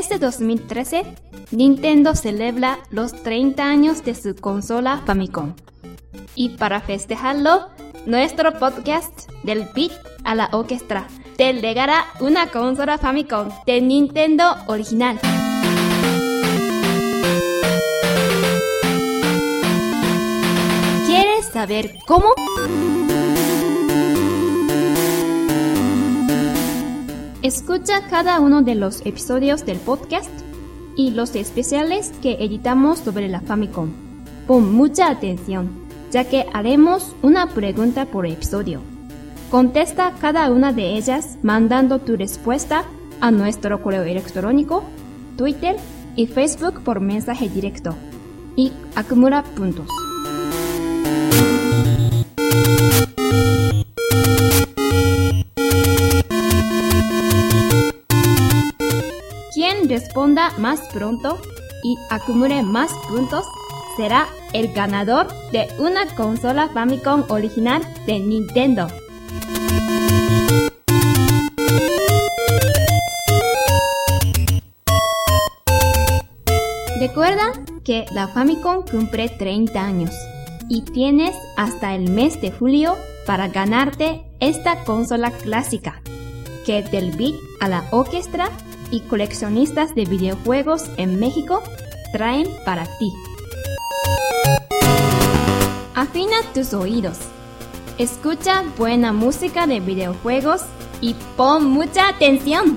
Este 2013, Nintendo celebra los 30 años de su consola Famicom. Y para festejarlo, nuestro podcast del beat a la orquesta te legará una consola Famicom de Nintendo original. ¿Quieres saber cómo? Escucha cada uno de los episodios del podcast y los especiales que editamos sobre la Famicom. Pon mucha atención, ya que haremos una pregunta por episodio. Contesta cada una de ellas mandando tu respuesta a nuestro correo electrónico, Twitter y Facebook por mensaje directo y acumula puntos. Responda más pronto y acumule más puntos será el ganador de una consola Famicom original de Nintendo. Recuerda que la Famicom cumple 30 años y tienes hasta el mes de julio para ganarte esta consola clásica que del beat a la orquesta y coleccionistas de videojuegos en México traen para ti. Afina tus oídos. Escucha buena música de videojuegos y pon mucha atención.